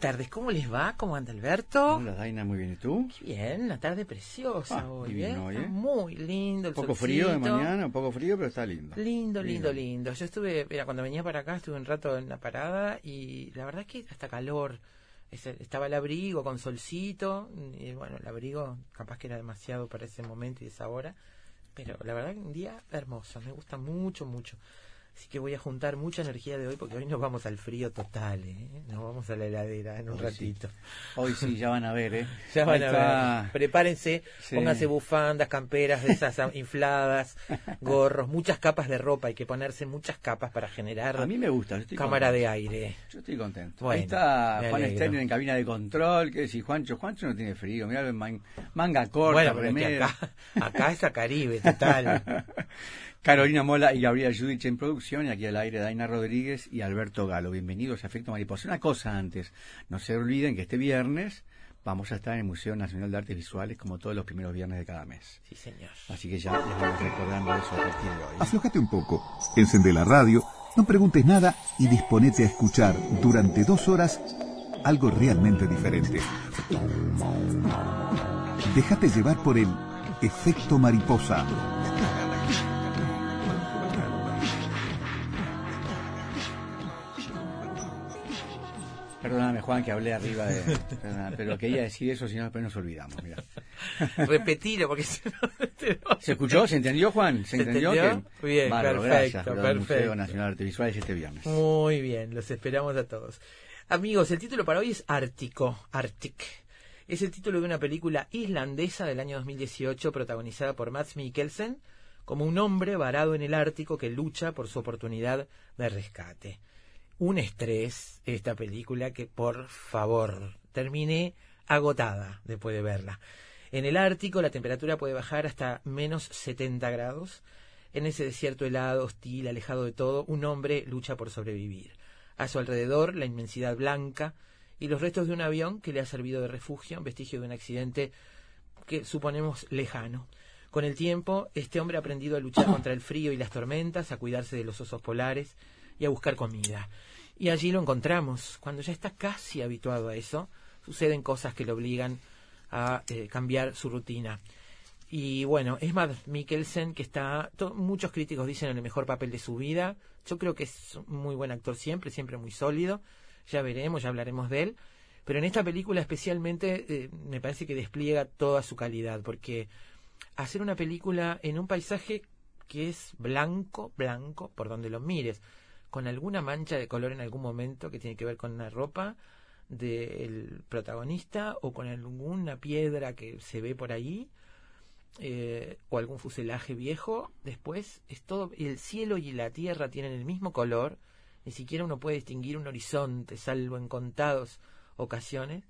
Tardes, ¿cómo les va? ¿Cómo anda Alberto? Hola Daina, muy bien, ¿y tú? Bien, una tarde preciosa Ah, hoy, ¿eh? hoy, ¿eh? Muy lindo el Un poco frío de mañana, un poco frío, pero está lindo. Lindo, lindo, Lindo. lindo. Yo estuve, mira, cuando venía para acá estuve un rato en la parada y la verdad es que hasta calor. Estaba el abrigo con solcito y bueno, el abrigo capaz que era demasiado para ese momento y esa hora, pero la verdad que un día hermoso, me gusta mucho, mucho. Así que voy a juntar mucha energía de hoy porque hoy nos vamos al frío total, ¿eh? Nos vamos a la heladera en un Hoy sí. ratito. Hoy sí, ya van a ver, ¿eh? Ya van a ver. Prepárense, Sí. pónganse bufandas, camperas de esas infladas, gorros, muchas capas de ropa. Hay que ponerse muchas capas para generar A mí me gusta, yo estoy cámara contento. de aire. Yo estoy contento. Bueno, Ahí está Juan. Steiner en cabina de control. ¿Qué decís, Juancho? Juancho no tiene frío. Mirá, man- manga corta, bueno, pero que acá, acá es a Caribe, total. Carolina Mola y Gabriela Judich en producción. Y aquí al aire Daina Rodríguez y Alberto Galo. Bienvenidos a Efecto Mariposa. Una cosa antes. No se olviden que este viernes vamos a estar en el Museo Nacional de Artes Visuales como todos los primeros viernes de cada mes. Sí, señor. Así que ya les vamos recordando eso a partir de hoy. Aflojate un poco, encende la radio, no preguntes nada y disponete a escuchar durante dos horas algo realmente diferente. Déjate llevar por el efecto mariposa. Perdóname, Juan, que hablé arriba de. pero quería decir eso, si no, después nos olvidamos. Mira. Repetilo, porque si no, ¿Se escuchó? ¿Se entendió, Juan? ¿Se, ¿Se entendió? Que- Bien, Bárbaro, perfecto, gracias. Perdón, Museo perfecto. Nacional de Artes Visuales este viernes. Muy bien, los esperamos a todos. Amigos, el título para hoy es Ártico, Arctic. Es el título de una película islandesa del año 2018 protagonizada por Mads Mikkelsen como un hombre varado en el Ártico que lucha por su oportunidad de rescate. Un estrés esta película que por favor terminé agotada después de verla. En el Ártico la temperatura puede bajar hasta menos 70 grados. En ese desierto helado, hostil, alejado de todo, un hombre lucha por sobrevivir. A su alrededor, la inmensidad blanca y los restos de un avión que le ha servido de refugio, vestigio de un accidente que suponemos lejano. Con el tiempo, este hombre ha aprendido a luchar contra el frío y las tormentas, a cuidarse de los osos polares y a buscar comida. Y allí lo encontramos. Cuando ya está casi habituado a eso, suceden cosas que lo obligan a eh, cambiar su rutina. Y bueno, es Matt Mikkelsen, que está, muchos críticos dicen en el mejor papel de su vida. Yo creo que es un muy buen actor siempre, siempre muy sólido. Ya veremos, ya hablaremos de él. Pero en esta película especialmente eh, me parece que despliega toda su calidad, porque hacer una película en un paisaje que es blanco, blanco, por donde lo mires, con alguna mancha de color en algún momento que tiene que ver con una ropa del protagonista o con alguna piedra que se ve por ahí eh, o algún fuselaje viejo, después es todo, el cielo y la tierra tienen el mismo color, ni siquiera uno puede distinguir un horizonte, salvo en contados ocasiones,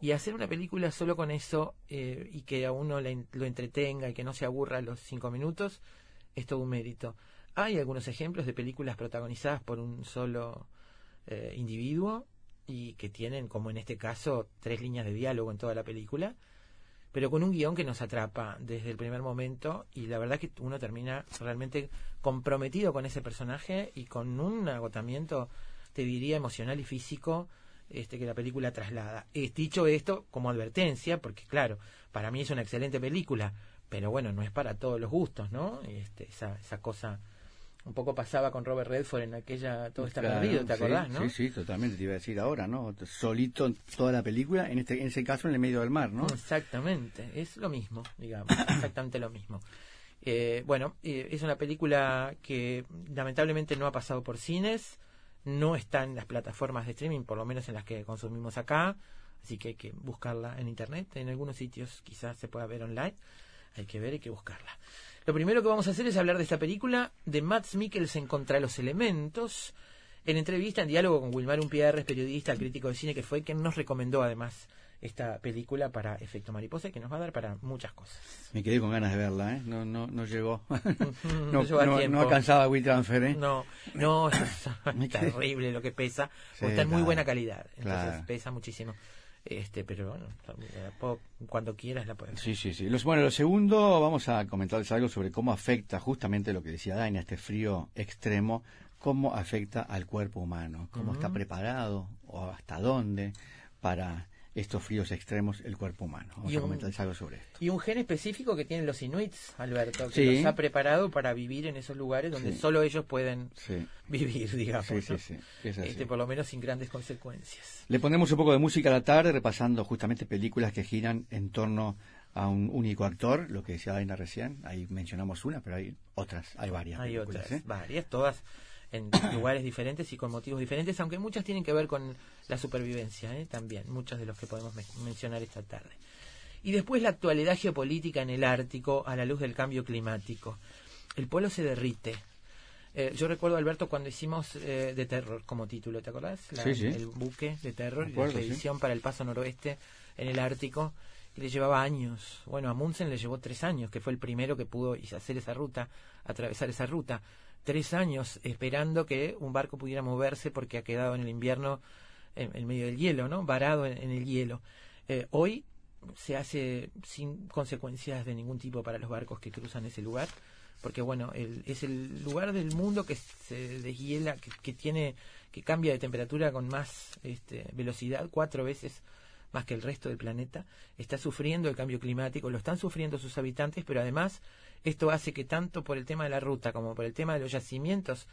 y hacer una película solo con eso eh, y que a uno lo entretenga y que no se aburra los cinco minutos, es todo un mérito. Hay algunos ejemplos de películas protagonizadas por un solo eh, individuo y que tienen, como en este caso, tres líneas de diálogo en toda la película, pero con un guion que nos atrapa desde el primer momento y la verdad que uno termina realmente comprometido con ese personaje y con un agotamiento, te diría, emocional y físico este, que la película traslada. He dicho esto como advertencia, porque claro, para mí es una excelente película, pero bueno, no es para todos los gustos, ¿no? Este, esa, esa cosa un poco pasaba con Robert Redford en aquella Todo está perdido, ¿te acordás, no? Sí, sí, totalmente, te iba a decir ahora, ¿no? Solito toda la película, en este en ese caso en el medio del mar, ¿no? Exactamente, es lo mismo, digamos, exactamente lo mismo. Eh, bueno, eh, es una película que lamentablemente no ha pasado por cines, no está en las plataformas de streaming, por lo menos en las que consumimos acá, así que hay que buscarla en internet, en algunos sitios quizás se pueda ver online, hay que ver, hay que buscarla. Lo primero que vamos a hacer es hablar de esta película de Matt Mikkelsen contra los elementos. En entrevista, en diálogo con Wilmar Umpierres, periodista, crítico de cine, que fue quien nos recomendó además esta película para Efecto Mariposa, que nos va a dar para muchas cosas. Me quedé con ganas de verla, ¿eh? No, no, no llegó. no, no, no, alcanzaba WeTransfer, ¿eh? No, no, es terrible lo que pesa. está en muy buena calidad, entonces pesa muchísimo. Este, pero bueno, cuando quieras la puedes. Sí, sí, sí. bueno, lo segundo, vamos a comentarles algo sobre cómo afecta justamente lo que decía Daina, este frío extremo, cómo afecta al cuerpo humano, cómo está preparado o hasta dónde para estos fríos extremos el cuerpo humano. Vamos a comentarles algo sobre esto. Y un gen específico que tienen los inuits, Alberto, que los ha preparado para vivir en esos lugares donde solo ellos pueden vivir, digamos. Sí, sí, sí. Este, por lo menos sin grandes consecuencias. Le ponemos un poco de música a la tarde, repasando justamente películas que giran en torno a un único actor, lo que decía Daina recién. Ahí mencionamos una, pero hay otras, hay varias. Hay otras, ¿eh? varias, todas en lugares diferentes y con motivos diferentes, aunque muchas tienen que ver con la supervivencia, ¿eh? también, muchos de los que podemos mencionar esta tarde. Y después la actualidad geopolítica en el Ártico a la luz del cambio climático. El polo se derrite. Eh, yo recuerdo, Alberto, cuando hicimos eh, De Terror como título, ¿te acordás? El buque de terror, la expedición para el paso noroeste en el Ártico, y le llevaba años. Bueno, a Munsen le llevó tres años, que fue el primero que pudo hacer esa ruta, atravesar esa ruta tres años esperando que un barco pudiera moverse porque ha quedado en el invierno en, medio del hielo, ¿no? Varado en, el hielo. Eh, hoy se hace sin consecuencias de ningún tipo para los barcos que cruzan ese lugar, porque bueno, es el lugar del mundo que se deshiela, que, tiene, que cambia de temperatura con más este, velocidad, cuatro veces más que el resto del planeta, está sufriendo el cambio climático, lo están sufriendo sus habitantes, pero además esto hace que tanto por el tema de la ruta como por el tema de los yacimientos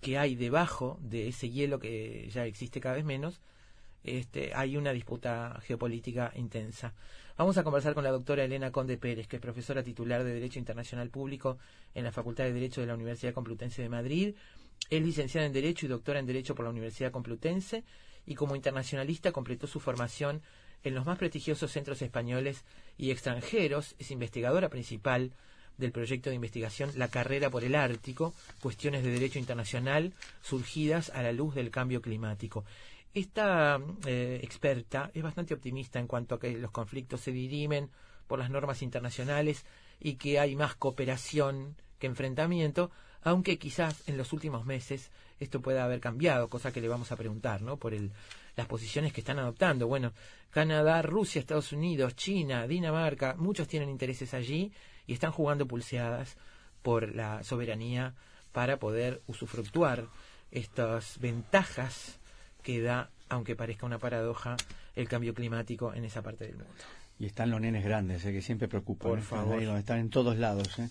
que hay debajo de ese hielo que ya existe cada vez menos, este, hay una disputa geopolítica intensa. Vamos a conversar con la doctora Elena Conde Pérez, que es profesora titular de Derecho Internacional Público en la Facultad de Derecho de la Universidad Complutense de Madrid. Es licenciada en Derecho y doctora en Derecho por la Universidad Complutense y como internacionalista completó su formación en los más prestigiosos centros españoles y extranjeros. Es investigadora principal del proyecto de investigación La carrera por el Ártico, cuestiones de derecho internacional surgidas a la luz del cambio climático. Esta eh, experta es bastante optimista en cuanto a que los conflictos se dirimen por las normas internacionales y que hay más cooperación que enfrentamiento, aunque quizás en los últimos meses esto pueda haber cambiado, cosa que le vamos a preguntar, ¿no? Por el, las posiciones que están adoptando. Bueno, Canadá, Rusia, Estados Unidos, China, Dinamarca, muchos tienen intereses allí y están jugando pulseadas por la soberanía para poder usufructuar estas ventajas que da, aunque parezca una paradoja, el cambio climático en esa parte del mundo. Y están los nenes grandes, eh, que siempre preocupan. Por ¿eh? Están favor. ahí donde están en todos lados. ¿eh?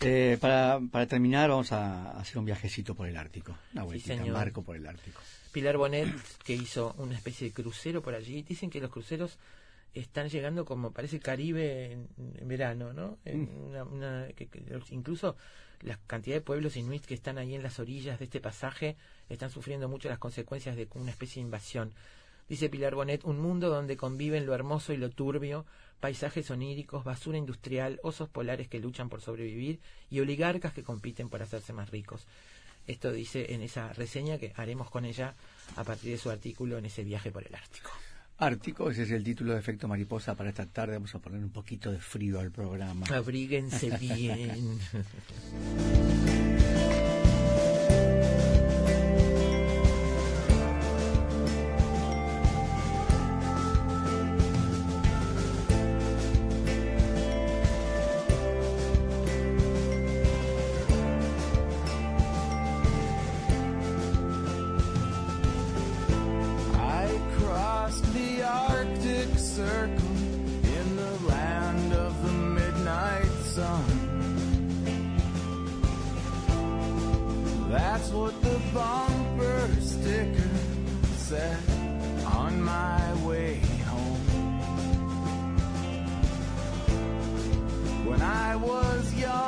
Eh, para, para terminar, vamos a hacer un viajecito por el Ártico. Una vueltita en barco por el Ártico. Pilar Bonet, que hizo una especie de crucero por allí, dicen que los cruceros están llegando como parece el Caribe en, en verano, ¿no? En Mm. una- una- que- que incluso la cantidad de pueblos inuit que están ahí en las orillas de este pasaje están sufriendo mucho las consecuencias de una especie de invasión. Dice Pilar Bonet, un mundo donde conviven lo hermoso y lo turbio, paisajes oníricos, basura industrial, osos polares que luchan por sobrevivir y oligarcas que compiten por hacerse más ricos. Esto dice en esa reseña que haremos con ella a partir de su artículo en ese viaje por el Ártico. Ártico, ese es el título de Efecto Mariposa para esta tarde. Vamos a poner un poquito de frío al programa. Abríguense bien. When I was young,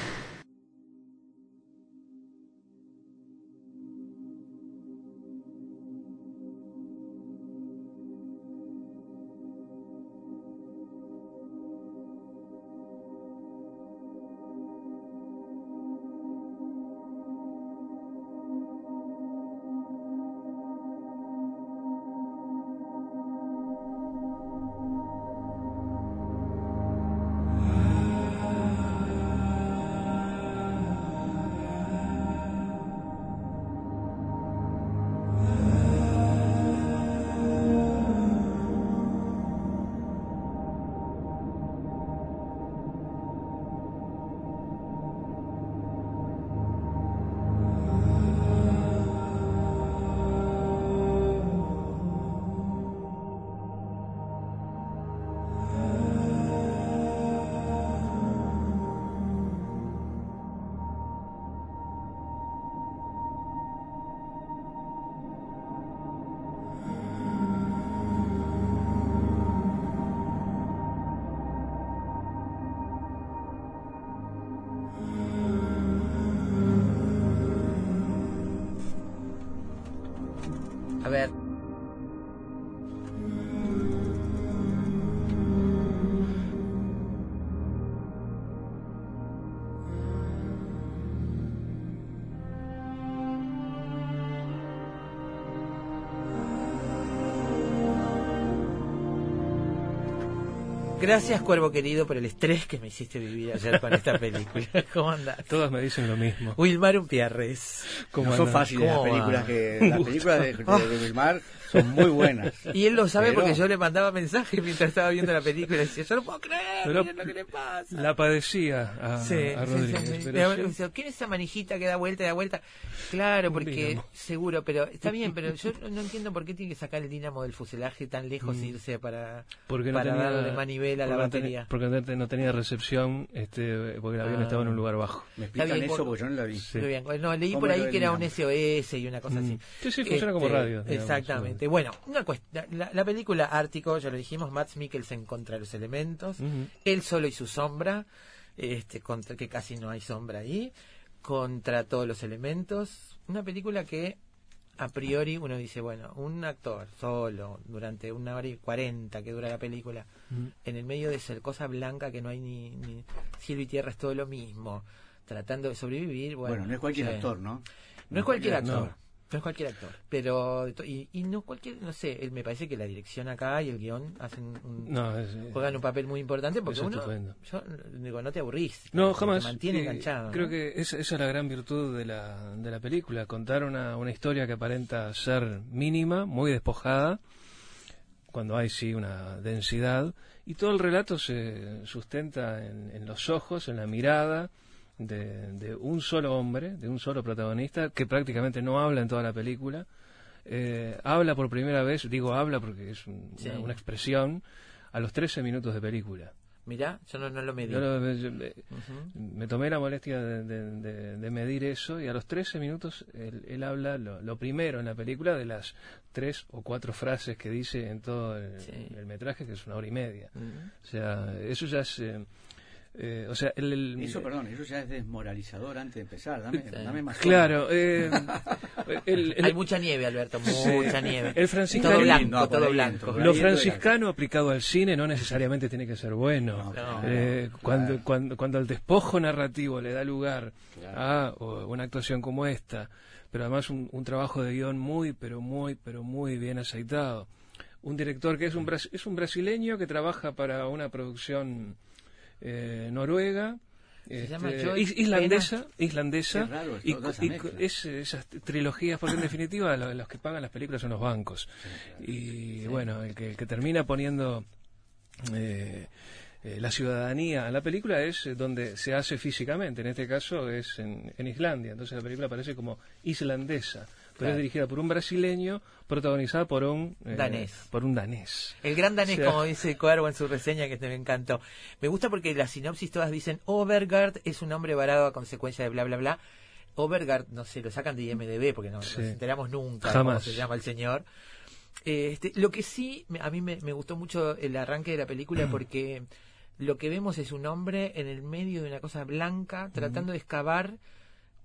Gracias, cuervo querido, por el estrés que me hiciste vivir ayer con esta película. ¿Cómo andás? Todas me dicen lo mismo. Wilmar Umpierres. ¿Cómo No son fáciles las películas que las películas de, de, de Wilmar son muy buenas. Y él lo sabe Pero- porque yo le mandaba mensajes mientras estaba viendo la película y decía, yo no puedo creer, Pero miren lo que le pasa. La padecía a, Sí, a Rodríguez. sí, sí. pero dice, ¿Quién es esa manijita que da vuelta y da vuelta? Claro, porque seguro, pero está bien, pero yo no entiendo por qué tiene que sacar el dínamo del fuselaje tan lejos e irse para, porque no para tenía, darle manivela a la batería. porque no te- no tenía recepción, este, porque el avión Ah. estaba en un lugar bajo. Me explican bien, eso por- porque yo no la vi. Sí. Muy bien. No, leí ¿Cómo por ahí que era un? SOS y una cosa Mm. así. Sí, sí, funciona como Este, radio, digamos. Exactamente. Bueno, una la, la película Ártico, ya lo dijimos, Max Mikkelsen contra los elementos, él solo y su sombra, este, contra que casi no hay sombra ahí, contra todos los elementos. Una película que a priori uno dice, bueno, un actor solo durante una hora y cuarenta que dura la película, en el medio de esa cosa blanca que no hay ni, ni cielo y tierra, es todo lo mismo, tratando de sobrevivir. Bueno, Bueno, no es cualquier sí. actor, ¿no? No es cualquier actor. No es cualquier actor. Pero, y, y no cualquier, no sé, me parece que la dirección acá y el guion hacen un, No, es- juegan un papel muy importante porque uno, yo digo, no te aburrís. No, jamás. Te mantiene enganchado. Creo ¿no? que esa, esa es la gran virtud de la, de la película, contar una, una historia que aparenta ser mínima, muy despojada, cuando hay sí una densidad, y todo el relato se sustenta en, en los ojos, en la mirada de, de un solo hombre, de un solo protagonista, que prácticamente no habla en toda la película. Eh, habla por primera vez, digo habla porque es un- Sí. una, una expresión, a los 13 minutos de película. Mirá, yo no, no lo medí. Yo lo- yo- me- tomé la molestia de, de- medir eso y a los 13 minutos él, él habla lo, lo primero en la película de las tres o cuatro frases que dice en todo el, Sí. el metraje, que es una hora y media. O sea, eso ya es... eh, eh, o sea, el, el- Eso, perdón, eso ya es desmoralizador antes de empezar. Dame, dame más. Claro, eh, el, el- Hay mucha nieve, Alberto, mucha nieve. el franciscano- Todo No, blanco, por todo blanco. Lo franciscano aplicado al cine no necesariamente tiene que ser bueno. No, Eh, claro, cuando, cuando, cuando el despojo narrativo le da lugar Claro. a una actuación como esta, pero además un, un trabajo de guion muy, pero muy, pero muy bien aceitado. Un director que es un, es un brasileño que trabaja para una producción eh, noruega. Se este, llama islandesa, islandesa raro, y, es esas trilogías porque en definitiva lo- los que pagan las películas son los bancos. Y bueno el que, el que termina poniendo eh, eh, la ciudadanía a la película es eh, donde se hace físicamente. En este caso es en, en Islandia. Entonces la película parece como islandesa pero Claro. es dirigida por un brasileño protagonizada por un eh, Danés. por un danés El gran danés, O sea- como dice Cuervo en su reseña, que me encantó. Me gusta porque las sinopsis todas dicen Overgard es un hombre varado a consecuencia de bla, bla, bla. Overgard, no sé, lo sacan de IMDB porque no Sí. nos enteramos nunca Jamás. cómo se llama el señor. Este, lo que sí, a mí me, me gustó mucho el arranque de la película porque lo que vemos es un hombre en el medio de una cosa blanca tratando de excavar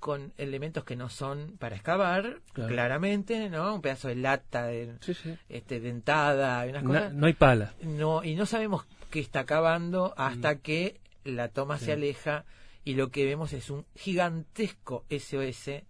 con elementos que no son para excavar, Claro. claramente, ¿no? Un pedazo de lata, de, sí sí este, dentada, y unas Na- cosas. no hay pala No, y no sabemos qué está acabando hasta que la toma se Mm. Aleja y lo que vemos es un gigantesco SOS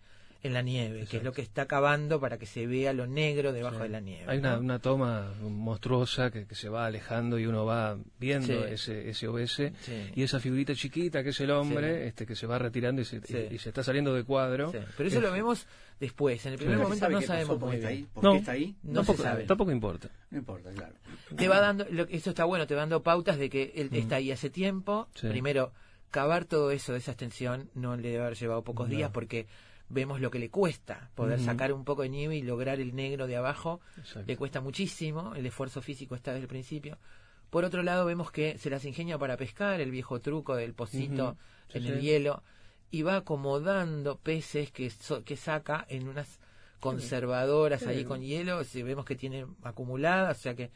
en la nieve, que es lo que está acabando para que se vea lo negro debajo Sí. de la nieve. Hay una, ¿no? una toma monstruosa que, que se va alejando y uno va viendo Sí. ese, ese OS Sí. y esa figurita chiquita que es el hombre Sí. este que se va retirando y se, Sí. y, y se está saliendo de cuadro. Sí, Pero eso lo vemos después. En el primer ¿No se momento sabe no sabemos ¿Por muy qué está bien. ahí? ¿Por No. qué está ahí? No tampoco, se sabe. tampoco importa. No importa, claro. Te va dando, lo, eso está bueno, te va dando pautas de que él Mm. está ahí hace tiempo. Sí. Primero, cavar todo eso de esa extensión no le debe haber llevado pocos No. días porque vemos lo que le cuesta poder sacar un poco de nieve y lograr el negro de abajo. Exacto. Le cuesta muchísimo, el esfuerzo físico está desde el principio. Por otro lado, vemos que se las ingenia para pescar, el viejo truco del pocito. Sí, en sí. el hielo, y va acomodando peces que, so- que saca en unas conservadoras Sí. ahí con hielo, si vemos que tiene acumuladas, o sea que...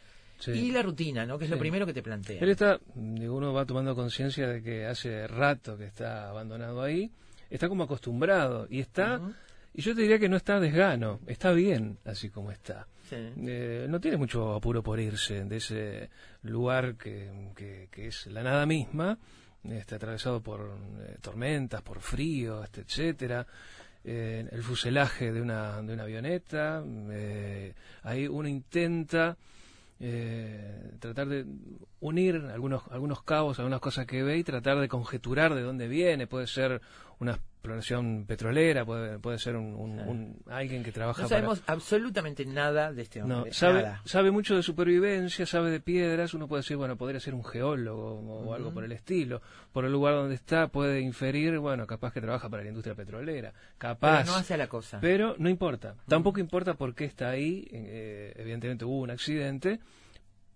Y la rutina, ¿no? Que es lo primero que te plantea. Él está, uno va tomando conciencia de que hace rato que está abandonado ahí, está como acostumbrado y está. Y yo te diría que no está desgano, está bien así como está. Sí. Eh, no tiene mucho apuro por irse de ese lugar que, que- que es la nada misma, este, atravesado por eh, tormentas, por frío, este, etcétera. Eh, el fuselaje de una, de una avioneta, eh, ahí uno intenta tratar de unir algunos, algunos cabos, algunas cosas que ve y tratar de conjeturar de dónde viene. Puede ser una exploración petrolera, puede, puede ser un, un- un- alguien que trabaja No para- sabemos absolutamente nada de este no, hombre. sabe, nada. sabe mucho de supervivencia, sabe de piedras, uno puede decir, bueno, podría ser un geólogo o, algo por el estilo. Por el lugar donde está puede inferir, bueno, capaz que trabaja para la industria petrolera, capaz. Pero no hace la cosa. Pero no importa. Tampoco importa por qué está ahí. eh, evidentemente hubo un accidente,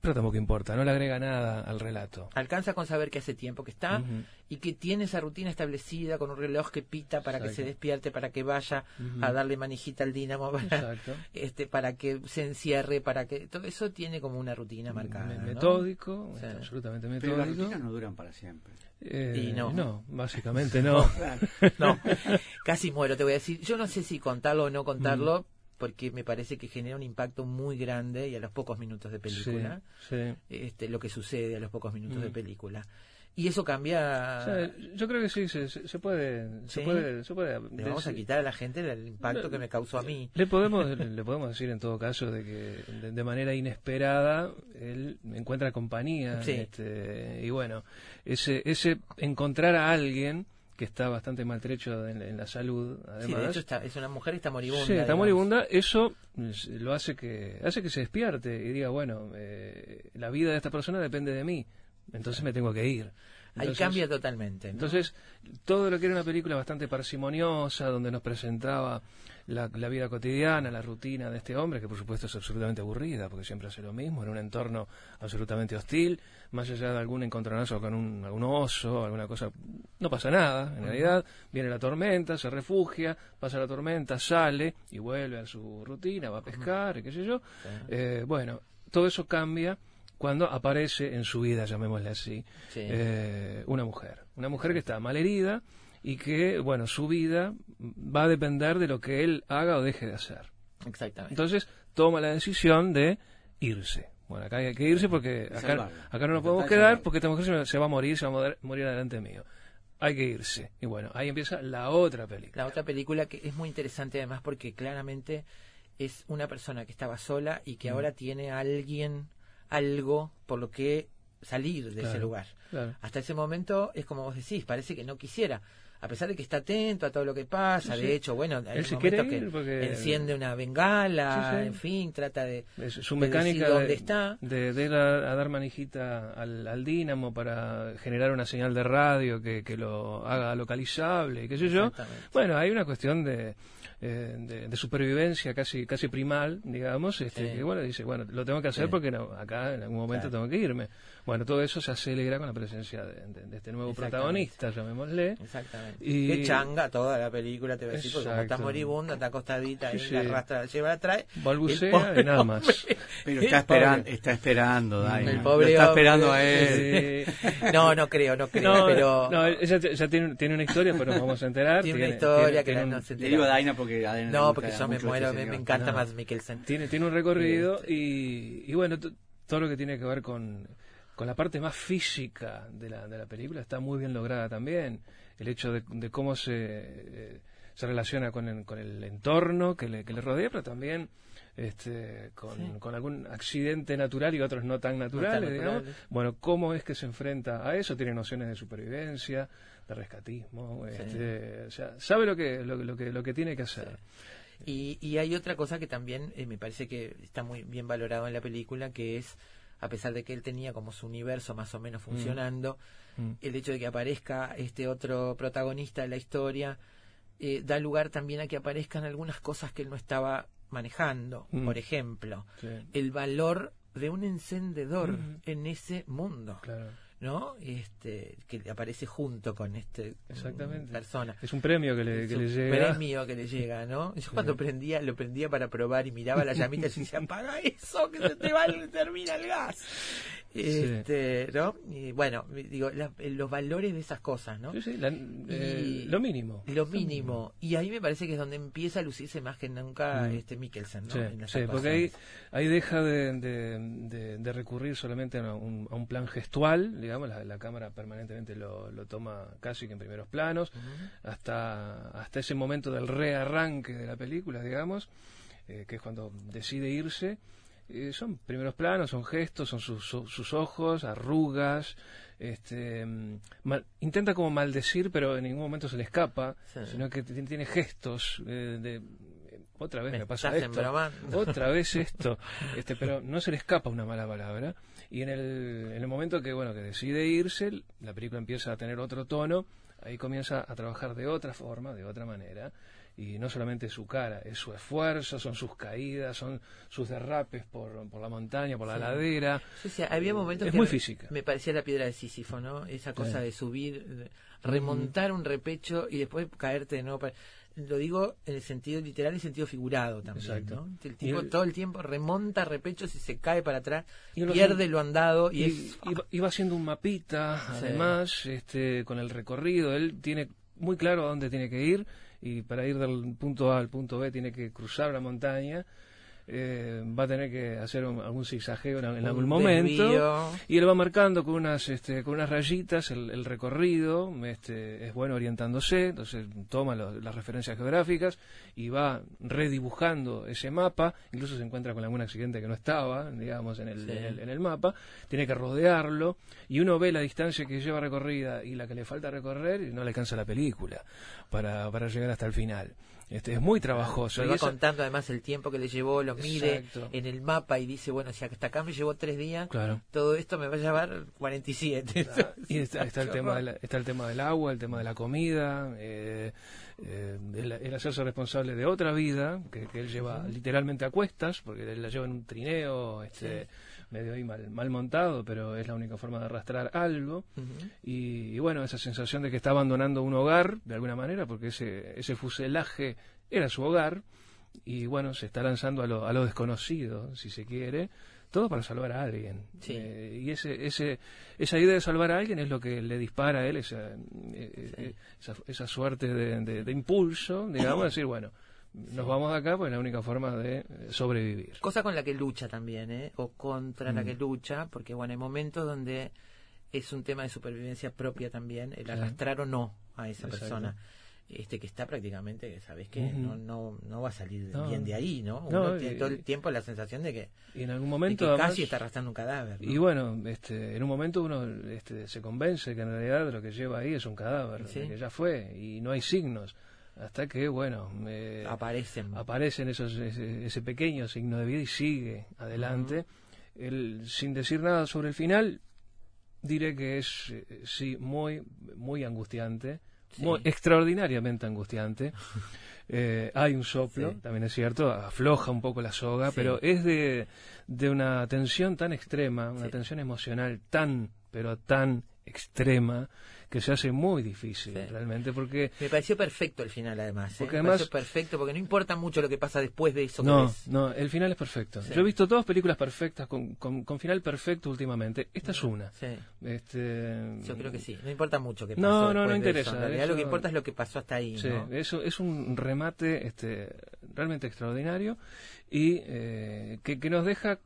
pero tampoco importa. No le agrega nada al relato. Alcanza con saber que hace tiempo que está y que tiene esa rutina establecida con un reloj que pita para que se despierte, para que vaya a darle manijita al dínamo, para, este, para que se encierre, para que todo eso tiene como una rutina marcada. Me- ¿no? Metódico, este, absolutamente Pero las metódico. rutinas no duran para siempre. Eh, Y no. básicamente no. No, casi muero, te voy a decir. Yo no sé si contarlo o no contarlo, porque me parece que genera un impacto muy grande y a los pocos minutos de película, Sí, sí. este, lo que sucede a los pocos minutos Mm. de película. Y eso cambia. O sea, yo creo que sí, se, se- puede, se ¿Sí? puede, se puede. Le vamos a quitar a la gente el impacto que me causó a mí. Le podemos, le podemos decir en todo caso de que de, de manera inesperada él encuentra compañía Sí. este, y bueno, ese, ese encontrar a alguien que está bastante maltrecho en, en la salud, además. Sí, de hecho está, es una mujer está moribunda. Sí, está moribunda, eso es, lo hace que hace que se despierte y diga, bueno, eh, la vida de esta persona depende de mí, entonces me tengo que ir. Ahí cambia totalmente. ¿no? entonces, todo lo que era una película bastante parsimoniosa, donde nos presentaba la, la vida cotidiana, la rutina de este hombre, que por supuesto es absolutamente aburrida, porque siempre hace lo mismo, en un entorno absolutamente hostil, más allá de algún encontronazo con un, algún oso, alguna cosa, no pasa nada, en realidad, viene la tormenta, se refugia, pasa la tormenta, sale y vuelve a su rutina, va a pescar, y qué sé yo. Eh, bueno, todo eso cambia cuando aparece en su vida, llamémosle así, Sí. eh, una mujer. Una mujer que está malherida y que, bueno, su vida va a depender de lo que él haga o deje de hacer. Exactamente. Entonces, toma la decisión de irse. Bueno, acá hay que irse porque acá, acá no nos podemos de quedar porque esta mujer se, va a morir, se va a morir, morir delante mío. Hay que irse. Y bueno, ahí empieza la otra película. La otra película que es muy interesante además porque claramente es una persona que estaba sola y Mm. que ahora tiene a alguien, algo por lo que salir de ese lugar. Claro. Hasta ese momento es como vos decís, parece que no quisiera. A pesar de que está atento a todo lo que pasa, Sí, de hecho, bueno, hay Él momentos que porque- enciende una bengala, Sí, sí. en fin, trata de, Es su de mecánica decir dónde de, está. de, de ir a, a dar manijita al, al dínamo para generar una señal de radio que, que lo haga localizable y qué sé yo. Exactamente. Bueno, hay una cuestión de, eh, de, de supervivencia casi casi primal, digamos, este, Sí. que bueno, dice, bueno, lo tengo que hacer Sí. porque no, acá en algún momento Claro. tengo que irme. Bueno, todo eso se acelera con la presencia de, de- de este nuevo Exactamente. protagonista, llamémosle. Y- Que changa toda la película, te voy a decir, porque como está moribunda, está acostadita, ahí Sí, la arrastra, la lleva, la trae. Balbucea El y nada hombre, más. Pero el está, esperan, pobre- está esperando, Daina. El Lo pobre está hombre. esperando a él. Sí. No, no creo, no creo, No, pero no, ella ya tiene, tiene una historia, pero nos vamos a enterar. tiene una historia que no un- se Le digo a Daina porque a Daina le No, porque yo me muero, este me, encanta No. más Mikkelsen. tiene, tiene un recorrido Este. y, y bueno, todo lo que tiene que ver con, con la parte más física de la, de la película está muy bien lograda también. El hecho de, de cómo se, eh, se relaciona con el, con el entorno que le, que le rodea, pero también este, con, Sí. con algún accidente natural y otros no tan naturales. Bueno, cómo es que se enfrenta a eso, tiene nociones de supervivencia, de rescatismo, este, o sea, sabe lo que, lo, lo que, lo que tiene que hacer. Y, y hay otra cosa que también eh, me parece que está muy bien valorado en la película, que es, a pesar de que él tenía como su universo más o menos funcionando, Mm. El hecho de que aparezca este otro protagonista de la historia eh, da lugar también a que aparezcan algunas cosas que él no estaba manejando. Mm. Por ejemplo, Sí, el valor de un encendedor Mm. en ese mundo, claro. ¿no? Este, que aparece junto con este Exactamente. persona. Es un premio que le, Es que un le llega. premio que le llega, ¿no? Yo cuando prendía, lo prendía para probar y miraba la llamita y decía, apaga eso, que se te va, termina el gas. Este, ¿no? Y bueno, digo, la- los valores de esas cosas, ¿no? Sí, sí, la- eh, lo mínimo. Lo mínimo. Y ahí me parece que es donde empieza a lucirse más que nunca Mm. este Mikkelsen, ¿no? Sí, En las sí, porque ahí, ahí deja de, de- de- de recurrir solamente a un, a un plan gestual, digamos, la, la cámara permanentemente lo, lo toma casi que en primeros planos, hasta, hasta ese momento del rearranque de la película, digamos, eh, que es cuando decide irse. Eh, son primeros planos, son gestos, son sus, su- sus ojos, arrugas, este, mm, mal- intenta como maldecir, pero en ningún momento se le escapa, Sí. sino que tiene, gestos eh, de... Otra vez me, Me pasa esto. Otra vez esto. Este, pero no se le escapa una mala palabra. Y en el, en el momento que, bueno, que decide irse, la película empieza a tener otro tono, ahí comienza a trabajar de otra forma, de otra manera. Y no solamente su cara, es su esfuerzo, son sus caídas, son sus derrapes por, por la montaña, por la Sí. ladera. Sí, sí, había momentos Es que muy física. Me parecía la piedra de Sísifo, ¿no? Esa cosa de subir, de remontar un repecho y después caerte, ¿no? Pa- Lo digo en el sentido literal y en el sentido figurado también, Exacto. ¿no? El tipo el- todo el tiempo remonta repechos y se cae para atrás, Y pierde lo andado y, y, es... va haciendo un mapita, además, este, con el recorrido. Él tiene muy claro a dónde tiene que ir y para ir del punto A al punto B tiene que cruzar la montaña. Eh, va a tener que hacer un- algún zigzageo en, algún momento. desvío. Y él va marcando con unas, este, con unas rayitas el, el recorrido, este, es bueno orientándose, entonces toma lo- las referencias geográficas y va redibujando ese mapa, incluso se encuentra con algún accidente que no estaba, digamos, en el, Sí. en el, en el mapa, tiene que rodearlo y uno ve la distancia que lleva recorrida y la que le falta recorrer y no le alcanza la película para, para llegar hasta el final. Este, es muy trabajoso. Me y va contando además el tiempo que le llevó, lo mide Exacto. en el mapa y dice, bueno, si hasta acá me llevó tres días, Claro. todo esto me va a llevar 47. Y está, está el tema la- está el tema del agua, el tema de la comida, eh, eh, el, el hacerse responsable de otra vida que, que él lleva literalmente a cuestas, porque él la lleva en un trineo este, medio ahí mal, mal montado, pero es la única forma de arrastrar algo. Y, y bueno, esa sensación de que está abandonando un hogar, de alguna manera, porque ese, ese fuselaje era su hogar, y bueno, se está lanzando a lo, a lo desconocido, si se quiere, todo para salvar a alguien. Sí. Eh, y ese, ese, esa idea de salvar a alguien es lo que le dispara a él esa, eh, eh, esa, esa suerte de, de- de impulso, digamos, decir, bueno, nos vamos de acá, pues es la única forma de eh, sobrevivir. Cosa con la que lucha también, ¿eh? O contra la Mm. que lucha, porque bueno, hay momentos donde es un tema de supervivencia propia también, el arrastrar o no a esa Exacto. persona. Este que está prácticamente, sabes que no, no, no va a salir No. bien de ahí, ¿no? No, Uno tiene y- todo el tiempo la sensación de que, Y en algún de momento... que además- casi está arrastrando un cadáver. Y bueno, este, en un momento uno este, se convence que en realidad lo que lleva ahí es un cadáver, Sí. de que ya fue y no hay signos. Hasta que, bueno, eh, Aparecen. aparecen esos, ese, ese pequeño signo de vida y sigue adelante. Él, sin decir nada sobre el final, diré que es, eh, sí, muy, muy angustiante, Sí. muy extraordinariamente angustiante. Eh, hay un soplo, Sí. también es cierto, afloja un poco la soga, Sí. pero es de, de una tensión tan extrema, una tensión emocional tan, pero tan extrema, que se hace muy difícil Sí. realmente, porque Me pareció perfecto el final, además. ¿eh? Porque Me además- pareció perfecto, porque no importa mucho lo que pasa después de eso que No, no, el final es perfecto. Sí. Yo he visto todas películas perfectas con, con, con final perfecto últimamente. Esta es una. Sí, Este, yo creo que sí. No importa mucho que No, no, no interesa, eso. En realidad eso- lo que importa es lo que pasó hasta ahí, eso es un remate este, realmente extraordinario y eh, que, que nos deja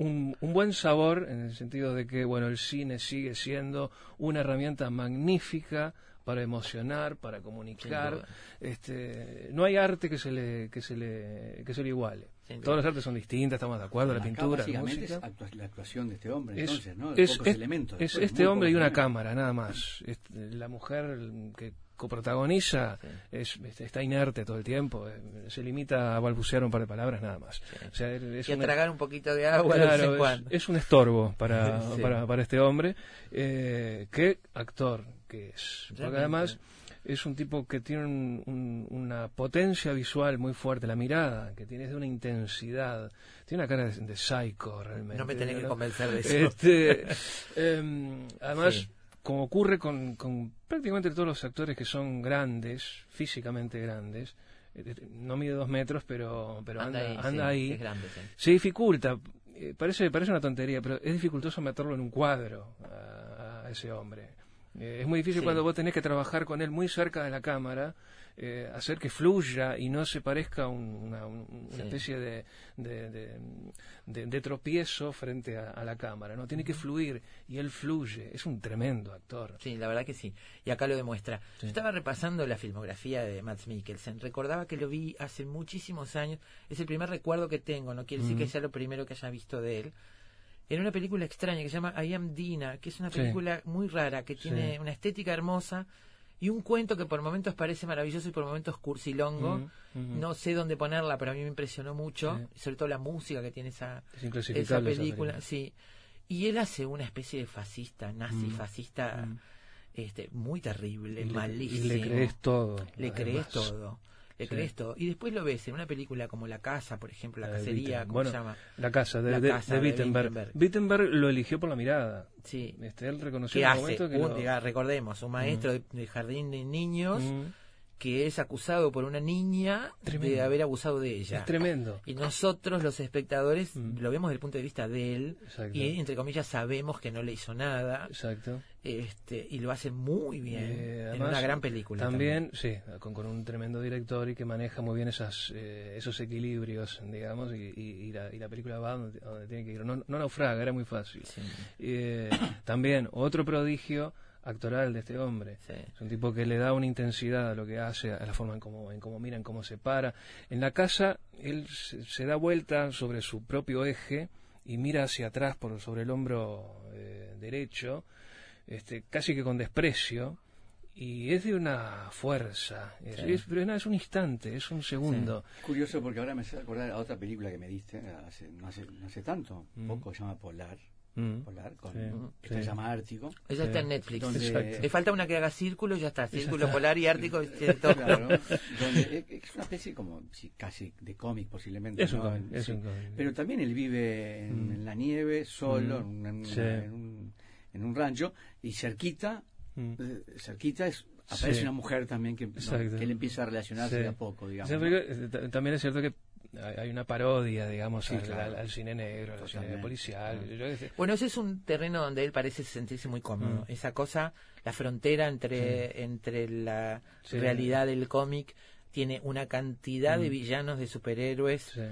un, un buen sabor en el sentido de que bueno el cine sigue siendo una herramienta magnífica para emocionar, para comunicar. Este, no hay arte que se le que se le que se le iguale. Todas las artes son distintas, estamos de acuerdo, la pintura, la música. es actua- la actuación de este hombre, Es, entonces, ¿no? De es- pocos es- elementos. es después, este hombre y una cámara, nada más. Este, la mujer que coprotagoniza es, es- está inerte todo el tiempo, eh, se limita a balbucear un par de palabras nada más. O sea, es Y a una- tragar un poquito de agua de vez Claro, en es, cuando. es un estorbo para, Sí. para, para este hombre. Eh, ¿Qué actor que es? Porque además es un tipo que tiene un- un- una potencia visual muy fuerte, la mirada que tiene es de una intensidad, tiene una cara de, de psycho realmente. No me tenés que convencer de eso. Este, em, además, Sí. Como ocurre con, con prácticamente todos los actores que son grandes, físicamente grandes, eh, no mide dos metros, pero, pero anda, anda sí, ahí, es grande, sí. se dificulta. eh, parece, parece una tontería, pero es dificultoso meterlo en un cuadro a, a ese hombre. Eh, es muy difícil Sí. cuando vos tenés que trabajar con él muy cerca de la cámara, eh, hacer que fluya y no se parezca un- una, un- una Sí. especie de, de, de- de- de tropiezo frente a, a la cámara. no Tiene que fluir y él fluye. Es un tremendo actor. Sí, la verdad que sí. Y acá lo demuestra. Yo estaba repasando la filmografía de Mads Mikkelsen. Recordaba que lo vi hace muchísimos años. Es el primer recuerdo que tengo. No quiere decir que sea lo primero que haya visto de él. En una película extraña que se llama I Am Dina, que es una Sí. película muy rara, que tiene Sí. una estética hermosa y un cuento que por momentos parece maravilloso y por momentos cursilongo. Mm, ujú. No sé dónde ponerla, pero a mí me impresionó mucho. Sí. Sobre todo la música que tiene esa, Es esa película, sí. Y él hace una especie de fascista, nazi, Mm, fascista, mm. este, muy terrible, Y le- malísimo. Y le crees todo. Le crees todo. Le Sí. crees todo. Y después lo ves en una película como La Casa, por ejemplo, La Cacería. ¿cómo Bueno, se llama? La casa de, La de- casa de de Wittenberg. Wittenberg. Wittenberg lo eligió por la mirada. Sí. Este, él reconoció en un momento que un, lo- diga, recordemos, un maestro de, de jardín de niños Mm, que es acusado por una niña Tremendo. de haber abusado de ella. es tremendo. Y nosotros, los espectadores, Mm. lo vemos desde el punto de vista de él Exacto. y, entre comillas, sabemos que no le hizo nada. Exacto. este y lo hace muy bien Eh, en una gran película También, sí, con, con un tremendo director y que maneja muy bien esas, eh, esos equilibrios, digamos, y, y- y la, y la película va donde, donde tiene que ir. No, no naufraga, era muy fácil. Sí, Eh, también, otro prodigio actoral de este hombre. sí. Es un tipo que le da una intensidad a lo que hace, a la forma en cómo, en cómo mira, en cómo se para. En la casa, él se, se da vuelta sobre su propio eje y mira hacia atrás por sobre el hombro eh, derecho, este, casi que con desprecio. Y es de una fuerza, es, Sí. es- pero es un instante, es un segundo. Curioso porque ahora me hace acordar a otra película que me diste hace, no, hace, no hace tanto, Mm. poco, se llama Polar, Mm. Polar, con, Sí, esta sí. se llama Ártico. ella está en Netflix Donde- Exacto. le falta una que haga círculo y ya está círculo polar y ártico y tiene todo. Claro, donde es una especie como sí, casi de cómic posiblemente. Es un ¿no? cómic, es un cómic. Pero también él vive en, Mm. en la nieve, solo, Mm. en, una- en Sí. una- en un, en un rancho, y cerquita, Mm. eh, cerquita es, aparece Sí. una mujer también que, ¿no? Que él empieza a relacionarse Sí. de a poco, digamos. ¿no? también es cierto que hay una parodia, digamos, Sí, al, claro. al- al cine negro, al cine policial. Bueno, ese es un terreno donde él parece sentirse muy cómodo. Mm. Esa cosa, la frontera entre, entre la Sí. realidad del cómic, tiene una cantidad de Mm. villanos de superhéroes, Sí.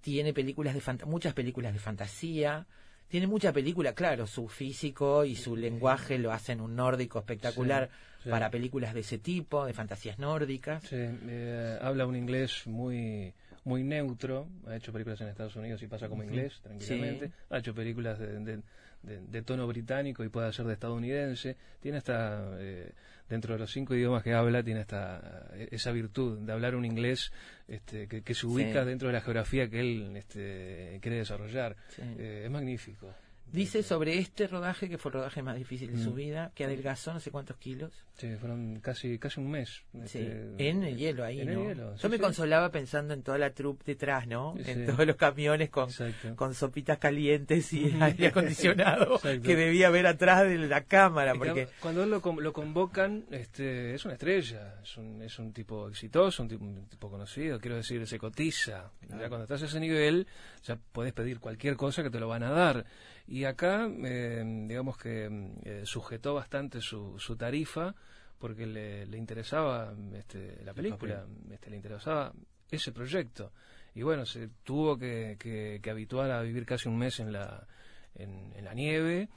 tiene películas de fanta- muchas películas de fantasía, tiene mucha película, claro, su físico y su lenguaje lo hacen un nórdico espectacular Sí, sí. para películas de ese tipo, de fantasías nórdicas. Sí, eh, habla un inglés muy muy neutro, ha hecho películas en Estados Unidos y pasa como inglés tranquilamente, Sí. ha hecho películas de, de- de- de tono británico y puede ser de estadounidense, tiene esta, eh, dentro de los cinco idiomas que habla, tiene esta eh, esa virtud de hablar un inglés este, que, que se ubica Sí. dentro de la geografía que él este, quiere desarrollar. Eh, es magnífico. Dice sobre este rodaje, que fue el rodaje más difícil de su vida, que adelgazó no sé cuántos kilos. Sí, fueron casi casi un mes. Sí, este, en el hielo ahí, en el ¿no? hielo, Yo sí, me sí. consolaba pensando en toda la troupe detrás, ¿no? En todos los camiones con, Exacto. con sopitas calientes y aire acondicionado que debía haber atrás de la cámara, porque cuando lo, lo convocan, este, es una estrella, es un, es un tipo exitoso, un tipo, un tipo conocido, quiero decir, se cotiza. Ya cuando estás a ese nivel, ya puedes pedir cualquier cosa que te lo van a dar. Y acá, eh, digamos que eh, sujetó bastante su, su tarifa porque le, le interesaba este, la película, este, le interesaba ese proyecto. Y bueno, se tuvo que, que, que habituar a vivir casi un mes en la, en, en la nieve.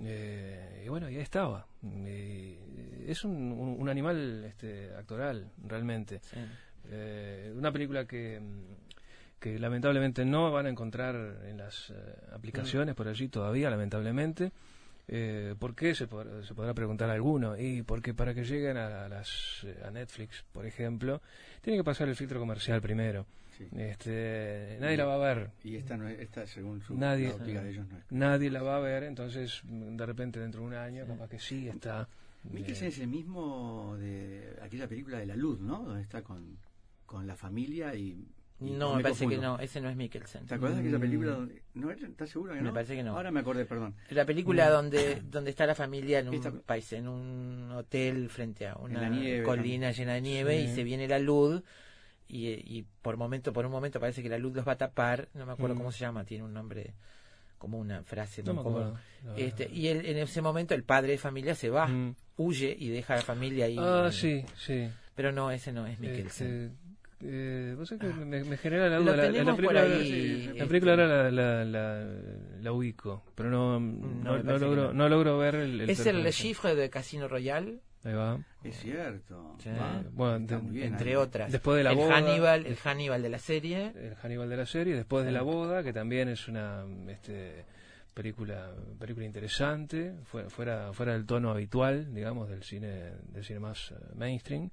Eh, y bueno, y ahí estaba. Y es un, un, un animal este, actoral, realmente. Sí. Eh, una película que, mm, que lamentablemente no van a encontrar en las eh, aplicaciones por allí todavía, lamentablemente. Eh, ¿Por qué? Se, pod- se podrá preguntar alguno. Y porque para que lleguen a, las, eh, a Netflix, por ejemplo, tiene que pasar el filtro comercial primero. Sí. Este, nadie la va a ver. Y esta, no es, esta según su Nadie, la óptica de ellos, no es. nadie la va a ver, entonces mm, de repente dentro de un año, capaz que sí está. Eh, es el mismo de aquella película de La Luz, ¿no? Donde está con, con la familia y... no, me parece que no, ese no es Mikkelsen. ¿Te acuerdas de aquella Mm. película donde... ¿No ¿Estás seguro que no? Me parece que no. Ahora me acordé, perdón. La película donde donde está la familia en un Esta- país, en un hotel frente a una nieve, colina llena de nieve Sí. y se viene la luz y, y por momento por un momento parece que la luz los va a tapar, no me acuerdo Mm. cómo se llama, tiene un nombre como una frase No. No, Este, y él, en ese momento el padre de familia se va, Mm. huye y deja a la familia ahí. Ah, sí, sí. Pero no, ese no es Mikkelsen. Eh, vos sabés que me, me genera la duda. La, la por película, ahí, sí, la este. película ahora la, la, la, la ubico, pero no, no, me no parece que logro, no. no logro ver el, el es el. Chiffre de Casino Royale, Ahí va. Es cierto. Sí. Va, Bueno, de- bien entre ahí. otras. Después de la el boda. Hannibal, el Hannibal de la serie. El Hannibal de la serie, después de la boda, que también es una este, película película interesante, fue- fuera fuera del tono habitual, digamos, del cine del cine más eh, mainstream.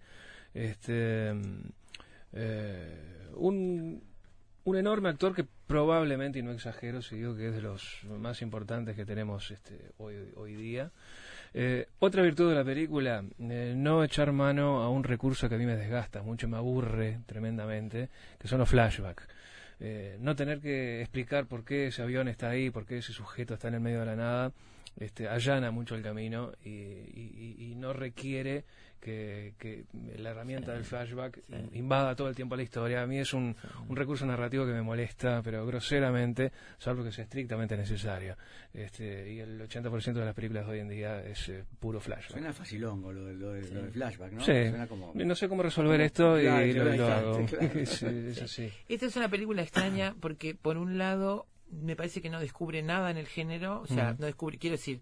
Este mm, eh, un un enorme actor que probablemente, y no exagero si digo que es de los más importantes que tenemos este, hoy, hoy día. Eh, otra virtud de la película, eh, no echar mano a un recurso que a mí me desgasta, mucho me aburre tremendamente, que son los flashbacks. Eh, no tener que explicar por qué ese avión está ahí, por qué ese sujeto está en el medio de la nada, este, allana mucho el camino y, no requiere que, que la herramienta del flashback invada todo el tiempo la historia. A mí es un, un recurso narrativo que me molesta, pero groseramente, salvo que sea estrictamente necesario. Este, y el 80% de las películas de hoy en día es eh, puro flashback. Suena facilongo lo, de- lo, de- lo del flashback, ¿no? Sí. Suena como... No sé cómo resolver esto y Claro, lo, hago. claro. Sí, es así. Esta es una película extraña porque, por un lado, me parece que no descubre nada en el género. O sea, Ujú. no descubre, quiero decir,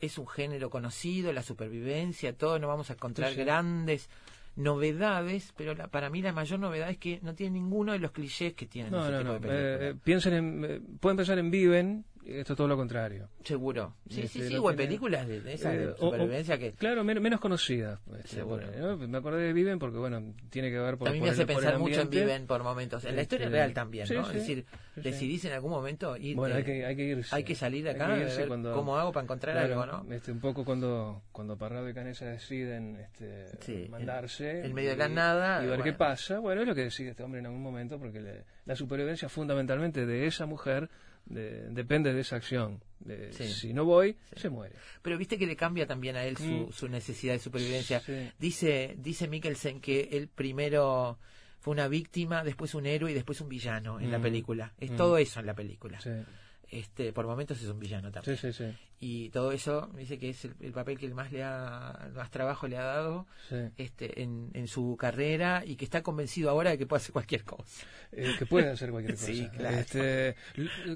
es un género conocido, la supervivencia, todo. No vamos a encontrar Sí, sí. grandes novedades, pero la- para mí la mayor novedad es que no tiene ninguno de los clichés que tienen No, ese no, tipo no. de películas. Eh, eh, piensen en, eh, pueden pensar en Viven, esto es todo lo contrario. Seguro. Sí, Este, sí, sí. O en películas de, de esas Eh, de o- o- supervivencia que Claro, men- menos conocidas. este, Seguro. bueno, ¿no? Me acordé de Viven porque, bueno, tiene que ver por, a mí por me hace el- pensar mucho en. Viven por momentos. En la historia Este, real también, ¿no? sí, es decir, sí, decidís en algún momento ir. Bueno, hay que, hay que irse. hay que salir de acá, que ver cuando- cómo hago para encontrar Claro, algo, ¿no? Este, un poco cuando, cuando Parrado y Canesa deciden este, Sí, mandarse. en medio de y- la nada, Y ver bueno. qué pasa. Bueno, es lo que decide este hombre en algún momento, porque le- la supervivencia fundamentalmente de esa mujer de- depende de esa acción. De, Sí. Si no voy, se muere. Pero viste que le cambia también a él su, Mm. su necesidad de supervivencia. Sí. Dice, dice Mikkelsen que él primero fue una víctima, después un héroe y después un villano en la Mm. película. Es Mm. todo eso en la película. Sí, Este, por momentos es un villano también. sí, sí. sí, Y todo eso dice que es el, el papel que más le ha, más trabajo le ha dado este, en, en su carrera y que está convencido ahora de que puede hacer cualquier cosa. Eh, que puede hacer cualquier cosa. Sí, claro. Este,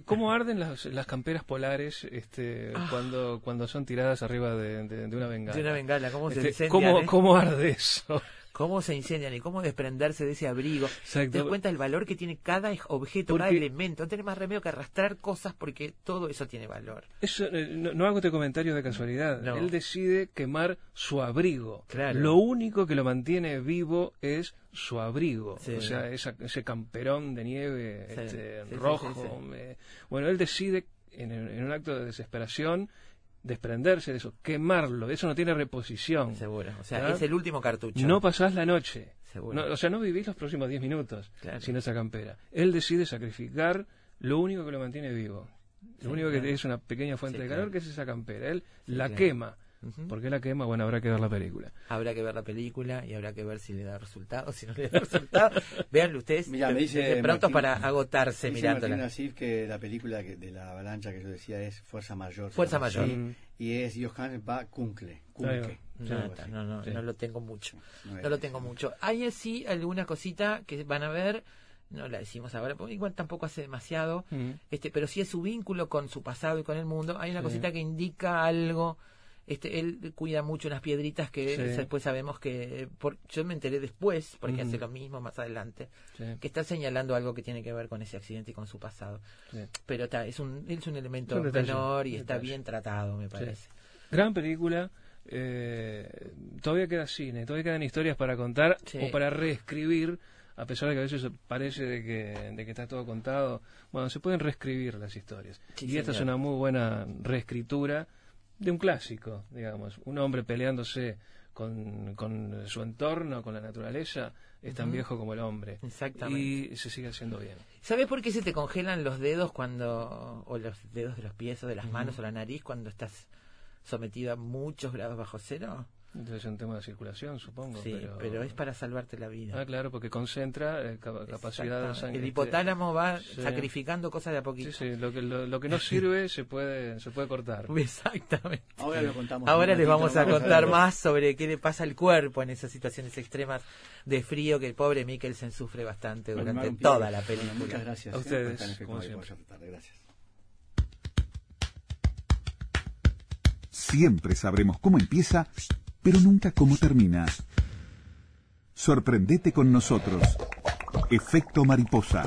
¿Cómo arden las, las camperas polares este, cuando, cuando son tiradas arriba de, de- de una bengala? Ah. De una bengala, cómo se Este, incendian, ¿cómo, eh? ¿Cómo arde eso? Cómo se incendian y cómo desprenderse de ese abrigo. Exacto. Te das cuenta del valor que tiene cada objeto, cada elemento. No tenés más remedio que arrastrar cosas porque todo eso tiene valor. Eso, eh, no, no hago este comentario de casualidad. No. Él decide quemar su abrigo. Claro. Lo único que lo mantiene vivo es su abrigo. Sí. O sea, esa- ese camperón de nieve Sí, este, sí, rojo. eh, bueno, él decide, en, en un acto de desesperación, desprenderse de eso, quemarlo. Eso no tiene reposición. Seguro. O sea, es el último cartucho. No pasás la noche. Seguro. No, o sea, no vivís los próximos 10 minutos Claro. sin esa campera. Él decide sacrificar lo único que lo mantiene vivo. Lo Sí, único que es una pequeña fuente Sí, de claro. calor, que es esa campera. Él la claro. Quema. Ujú. ¿Por qué la quema? Bueno, habrá que ver la película. Habrá que ver la película y habrá que ver si le da resultado. Si no le da resultado, véanlo ustedes. Mira, me dice desde pronto Martín- para agotarse Dice mirándola. Martín que la película que- de la avalancha que yo decía es Fuerza Mayor. Fuerza Mayor. Mm. Y es Johannes va Kunke. va. No, no, no, Sí. no lo tengo mucho. No. No lo tengo mucho. Hay sí alguna cosita que van a ver, no la decimos ahora, porque igual tampoco hace demasiado, Mm. este, pero sí es su vínculo con su pasado y con el mundo. Hay una Sí. cosita que indica algo. Este, él cuida mucho unas piedritas que Sí. después sabemos que por, yo me enteré después porque hace lo mismo más adelante Sí, que está señalando algo que tiene que ver con ese accidente y con su pasado sí. pero está, es un es un elemento Es un detalle, menor y está bien tratado me parece Gran película. eh, todavía queda cine, todavía quedan historias para contar o para reescribir, a pesar de que a veces parece de que, de que está todo contado. Bueno, se pueden reescribir las historias. Sí, y esta es una muy buena reescritura de un clásico, digamos. Un hombre peleándose con, con su entorno, con la naturaleza, es tan viejo como el hombre. Exactamente. Y se sigue haciendo bien. ¿Sabes por qué se te congelan los dedos cuando, o los dedos de los pies o de las manos o la nariz cuando estás sometido a muchos grados bajo cero? Es un tema de circulación, supongo. Sí, pero... es para salvarte la vida. Ah, claro, porque concentra eh, ca- capacidad de sangre. El hipotálamo va Sí. sacrificando cosas de a poquito. Sí, sí, lo que, lo, lo que no sirve se puede, se puede cortar. Exactamente. Ahora lo contamos. Ahora les vamos a contar más sobre qué le pasa al cuerpo en esas situaciones extremas de frío que el pobre Mikkelsen sufre bastante durante toda la Bueno, película. muchas gracias. A eh, ustedes, Efecto como siempre. Gracias. Siempre sabremos cómo empieza, pero nunca cómo termina. Sorprendete con nosotros. Efecto mariposa.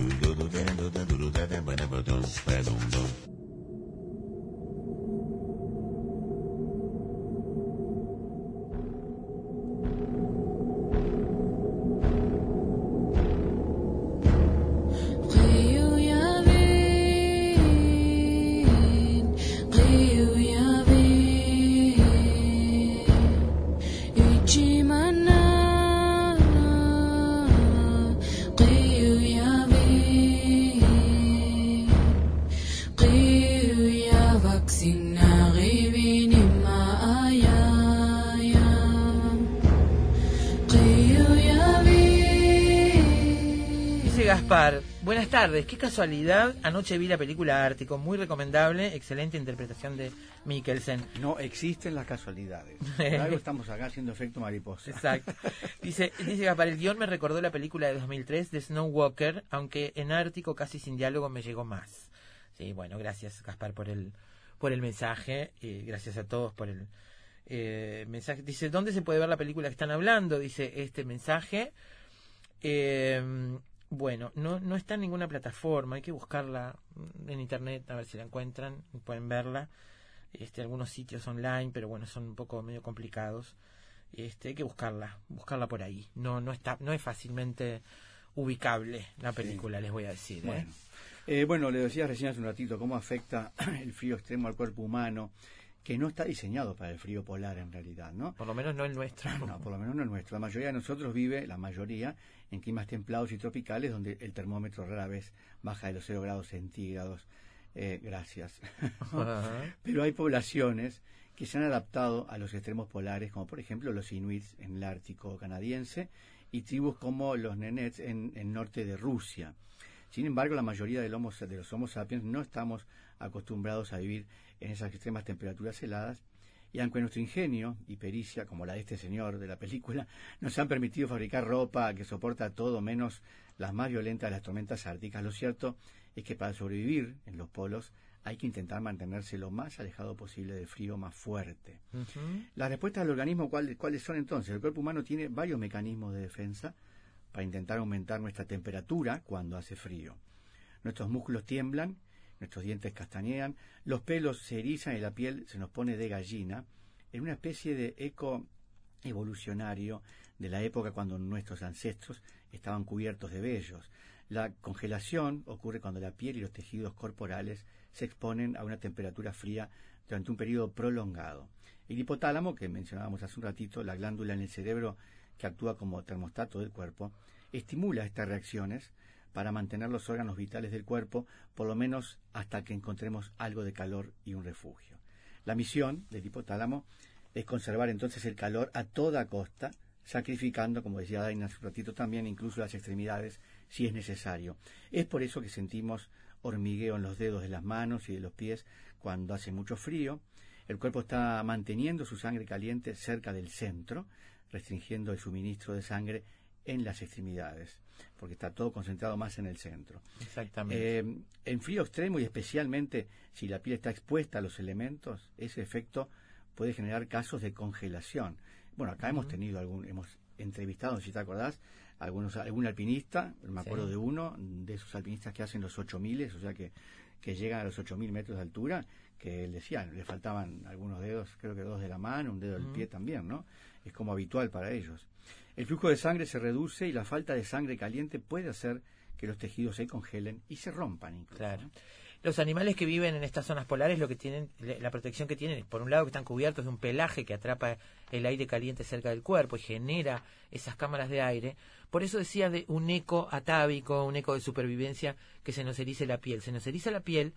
Tardes, qué casualidad, anoche vi la película Ártico, muy recomendable, excelente interpretación de Mikkelsen. No existen las casualidades. Por algo estamos acá haciendo efecto mariposa. Exacto. Dice, dice Gaspar, el guion me recordó la película de 2003 de Snow Walker, aunque en Ártico casi sin diálogo me llegó más. Sí, bueno, gracias Gaspar por el, por el mensaje, y gracias a todos por el eh, mensaje. Dice, ¿dónde se puede ver la película que están hablando? Dice este mensaje. Eh, bueno, no, no está en ninguna plataforma, hay que buscarla en internet a ver si la encuentran, pueden verla. Este, algunos sitios online, pero bueno, son un poco medio complicados. Este, hay que buscarla, buscarla por ahí. No, no está, no es fácilmente ubicable la película, les voy a decir. ¿eh? Bueno. Eh, bueno, le decía recién hace un ratito cómo afecta el frío extremo al cuerpo humano, que no está diseñado para el frío polar en realidad, ¿no? Por lo menos no el nuestro. No, por lo menos no el nuestro. La mayoría de nosotros vive, la mayoría, en climas templados y tropicales donde el termómetro rara vez baja de los 0 grados centígrados. Eh, gracias. Pero hay poblaciones que se han adaptado a los extremos polares, como por ejemplo los inuits en el Ártico canadiense y tribus como los nenets en el norte de Rusia. Sin embargo, la mayoría de los Homo sapiens no estamos acostumbrados a vivir en esas extremas temperaturas heladas y aunque nuestro ingenio y pericia, como la de este señor de la película, nos han permitido fabricar ropa que soporta todo menos las más violentas de las tormentas árticas, lo cierto es que para sobrevivir en los polos hay que intentar mantenerse lo más alejado posible del frío más fuerte. Las respuestas del organismo, ¿cuál- ¿cuáles son entonces? El cuerpo humano tiene varios mecanismos de defensa para intentar aumentar nuestra temperatura cuando hace frío. Nuestros músculos tiemblan, nuestros dientes castañean, los pelos se erizan y la piel se nos pone de gallina, en una especie de eco evolucionario de la época cuando nuestros ancestros estaban cubiertos de vellos. La congelación ocurre cuando la piel y los tejidos corporales se exponen a una temperatura fría durante un periodo prolongado. El hipotálamo, que mencionábamos hace un ratito, la glándula en el cerebro que actúa como termostato del cuerpo, estimula estas reacciones para mantener los órganos vitales del cuerpo, por lo menos hasta que encontremos algo de calor y un refugio. La misión del hipotálamo es conservar entonces el calor a toda costa, sacrificando, como decía Daina hace un ratito también, incluso las extremidades si es necesario. Es por eso que sentimos hormigueo en los dedos de las manos y de los pies cuando hace mucho frío. El cuerpo está manteniendo su sangre caliente cerca del centro, restringiendo el suministro de sangre en las extremidades, porque está todo concentrado más en el centro. Exactamente. Eh, en frío extremo y especialmente si la piel está expuesta a los elementos, ese efecto puede generar casos de congelación. Bueno, acá hemos tenido algún, hemos entrevistado, si te acordás, algunos, algún alpinista, me acuerdo Sí. de uno, de esos alpinistas que hacen los 8000, o sea que, que llegan a los 8000 metros de altura, que él decía, le faltaban algunos dedos, creo que dos de la mano, un dedo del pie también, ¿no? Es como habitual para ellos. El flujo de sangre se reduce y la falta de sangre caliente puede hacer que los tejidos se congelen y se rompan incluso. Claro. ¿no? Los animales que viven en estas zonas polares lo que tienen, la protección que tienen es, por un lado, que están cubiertos de un pelaje que atrapa el aire caliente cerca del cuerpo y genera esas cámaras de aire. Por eso decía de un eco atávico, un eco de supervivencia que se nos erice la piel. Se nos eriza la piel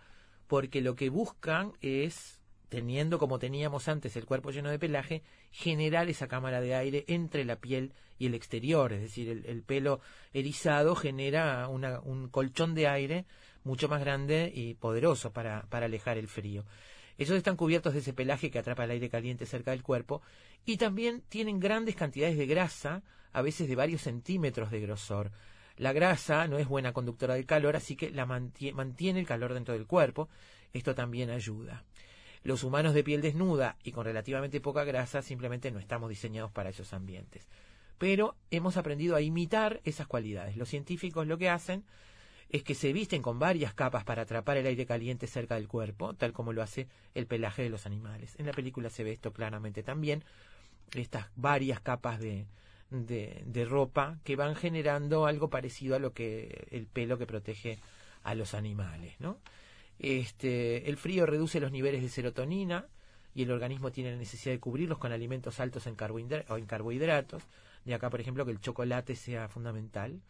porque lo que buscan es teniendo como teníamos antes el cuerpo lleno de pelaje, generar esa cámara de aire entre la piel y el exterior, es decir, el, el pelo erizado genera una- un colchón de aire mucho más grande y poderoso para, para alejar el frío. Ellos están cubiertos de ese pelaje que atrapa el aire caliente cerca del cuerpo y también tienen grandes cantidades de grasa, a veces de varios centímetros de grosor. La grasa no es buena conductora del calor, así que la mantie- mantiene el calor dentro del cuerpo. Esto también ayuda. Los humanos de piel desnuda y con relativamente poca grasa simplemente no estamos diseñados para esos ambientes. Pero hemos aprendido a imitar esas cualidades. Los científicos lo que hacen es que se visten con varias capas para atrapar el aire caliente cerca del cuerpo, tal como lo hace el pelaje de los animales. En la película se ve esto claramente también, estas varias capas de, de, de ropa que van generando algo parecido a lo que el pelo que protege a los animales, ¿no? Este, el frío reduce los niveles de serotonina y el organismo tiene la necesidad de cubrirlos con alimentos altos en, carbohidratos. De acá, por ejemplo, que el chocolate sea fundamental.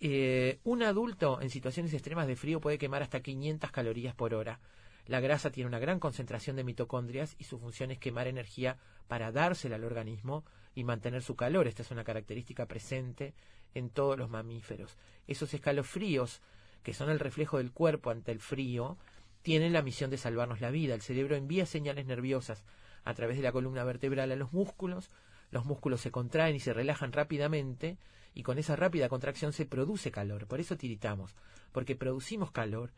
Eh, un adulto en situaciones extremas de frío puede quemar hasta 500 calorías por hora. La grasa tiene una gran concentración de mitocondrias y su función es quemar energía para dársela al organismo y mantener su calor. Esta es una característica presente en todos los mamíferos. Esos escalofríos, que son el reflejo del cuerpo ante el frío, tienen la misión de salvarnos la vida. El cerebro envía señales nerviosas a través de la columna vertebral a los músculos, los músculos se contraen y se relajan rápidamente y con esa rápida contracción se produce calor. Por eso tiritamos, porque producimos calor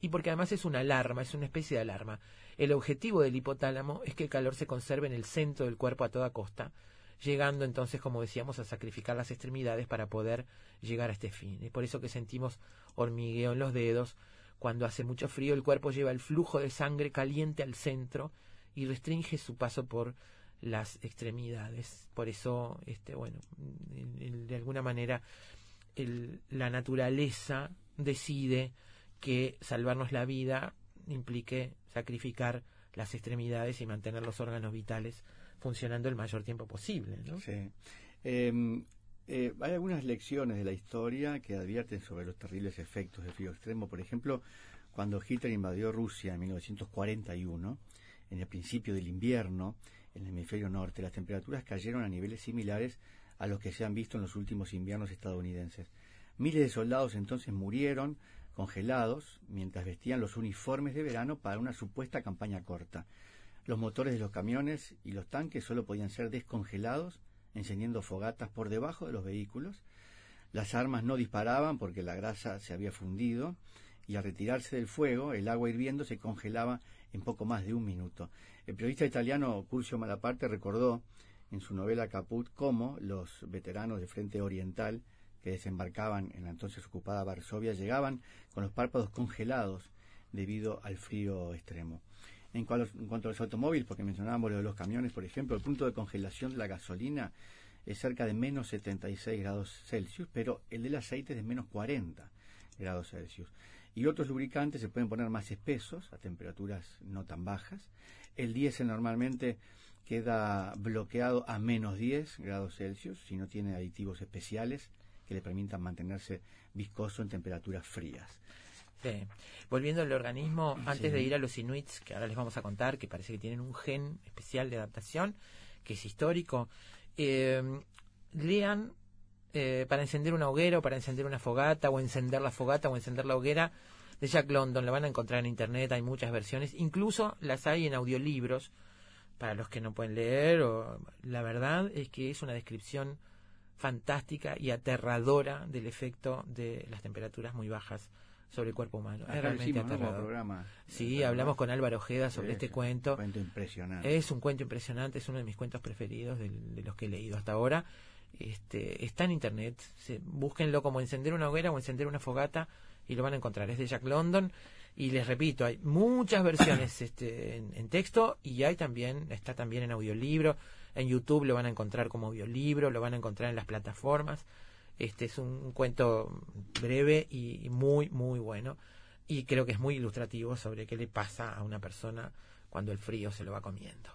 y porque además es una alarma, es una especie de alarma. El objetivo del hipotálamo es que el calor se conserve en el centro del cuerpo a toda costa, llegando entonces, como decíamos, a sacrificar las extremidades para poder llegar a este fin. Es por eso que sentimos hormigueo en los dedos. Cuando hace mucho frío, el cuerpo lleva el flujo de sangre caliente al centro y restringe su paso por las extremidades. Por eso, este, bueno, de alguna manera, la naturaleza decide que salvarnos la vida implique sacrificar las extremidades y mantener los órganos vitales funcionando el mayor tiempo posible. Eh, eh, hay algunas lecciones de la historia que advierten sobre los terribles efectos del frío extremo. Por ejemplo, cuando Hitler invadió Rusia en 1941, en el principio del invierno, en el hemisferio norte, las temperaturas cayeron a niveles similares a los que se han visto en los últimos inviernos estadounidenses. Miles de soldados entonces murieron congelados mientras vestían los uniformes de verano para una supuesta campaña corta. Los motores de los camiones y los tanques solo podían ser descongelados encendiendo fogatas por debajo de los vehículos. Las armas no disparaban porque la grasa se había fundido y al retirarse del fuego el agua hirviendo se congelaba en poco más de un minuto. El periodista italiano Curcio Malaparte recordó en su novela Caput cómo los veteranos de Frente Oriental que desembarcaban en la entonces ocupada Varsovia llegaban con los párpados congelados debido al frío extremo. En, cuanto a los automóviles, porque mencionábamos lo de los camiones, por ejemplo, el punto de congelación de la gasolina es cerca de menos 76 grados Celsius, pero el del aceite es de menos 40 grados Celsius. Y otros lubricantes se pueden poner más espesos, a temperaturas no tan bajas. El diésel normalmente queda bloqueado a menos 10 grados Celsius si no tiene aditivos especiales que le permitan mantenerse viscoso en temperaturas frías. Sí. Volviendo al organismo, antes Sí. de ir a los inuits, que ahora les vamos a contar, que parece que tienen un gen especial de adaptación, que es histórico, eh, lean eh, para encender una hoguera o para encender una fogata o encender la fogata o encender la hoguera de Jack London. La van a encontrar en internet, hay muchas versiones, incluso las hay en audiolibros para los que no pueden leer. O, la verdad es que es una descripción fantástica y aterradora del efecto de las temperaturas muy bajas sobre el cuerpo humano. Es Acá realmente aterrador. programa. Sí, hablamos con Álvaro Ojeda sobre este cuento. Cuento impresionante. Es un cuento impresionante, es uno de mis cuentos preferidos del- de, los que he leído hasta ahora. Este, está en internet, se, búsquenlo como encender una hoguera o encender una fogata y lo van a encontrar. Es de Jack London y les repito, hay muchas versiones este, en, en texto y hay también, está también en audiolibro. En YouTube lo van a encontrar como audiolibro, lo van a encontrar en las plataformas. Este es un cuento breve y muy, muy bueno. Y creo que es muy ilustrativo sobre qué le pasa a una persona cuando el frío se lo va comiendo.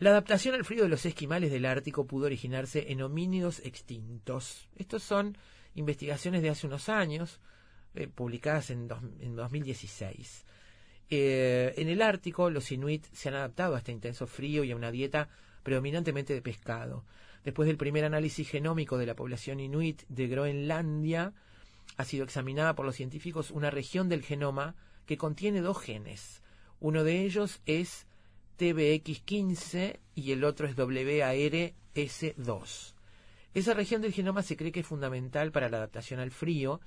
La adaptación al frío de los esquimales del Ártico pudo originarse en homínidos extintos. Estos son investigaciones de hace unos años, eh, publicadas en, dos- en 2016. Eh, en el Ártico, los inuit se han adaptado a este intenso frío y a una dieta predominantemente de pescado. Después del primer análisis genómico de la población inuit de Groenlandia, ha sido examinada por los científicos una región del genoma que contiene dos genes. Uno de ellos es TBX15 y el otro es WARS2. Esa región del genoma se cree que es fundamental para la adaptación al frío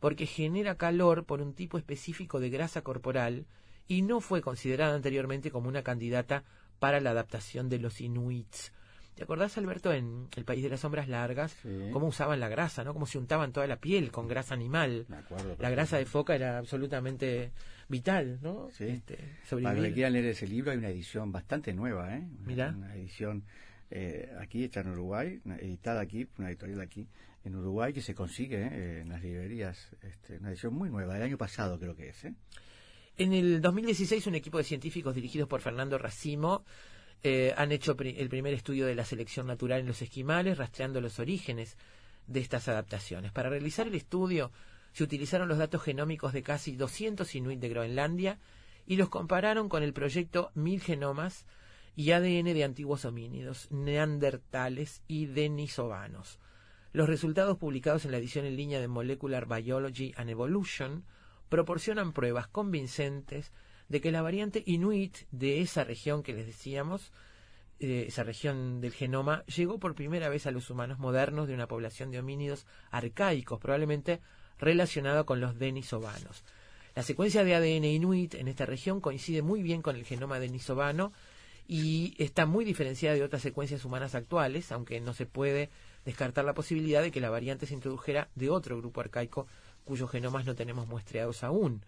porque genera calor por un tipo específico de grasa corporal y no fue considerada anteriormente como una candidata para la adaptación de los inuits. ¿Te acordás, Alberto, en El País de las Sombras Largas, Sí. cómo usaban la grasa, ¿no? Cómo se untaban toda la piel con grasa animal. Me acuerdo. La grasa de foca era absolutamente vital, ¿no? Sí. Este, Para que quieran leer ese libro hay una edición bastante nueva, ¿eh? Una- Mirá. Una edición eh, aquí hecha en Uruguay, editada aquí, una editorial aquí en Uruguay que se consigue ¿eh? en las librerías. Este, una edición muy nueva, del año pasado creo que es, ¿eh? En el 2016, un equipo de científicos dirigidos por Fernando Racimo eh, han hecho el primer estudio de la selección natural en los esquimales, rastreando los orígenes de estas adaptaciones. Para realizar el estudio, se utilizaron los datos genómicos de casi 200 inuit de Groenlandia y los compararon con el proyecto Mil Genomas y ADN de antiguos homínidos, neandertales y denisovanos. Los resultados publicados en la edición en línea de Molecular Biology and Evolution proporcionan pruebas convincentes de que la variante inuit de esa región que les decíamos, eh, esa región del genoma, llegó por primera vez a los humanos modernos de una población de homínidos arcaicos, probablemente relacionada con los denisovanos. La secuencia de ADN inuit en esta región coincide muy bien con el genoma denisovano y está muy diferenciada de otras secuencias humanas actuales, aunque no se puede descartar la posibilidad de que la variante se introdujera de otro grupo arcaico cuyos genomas no tenemos muestreados aún.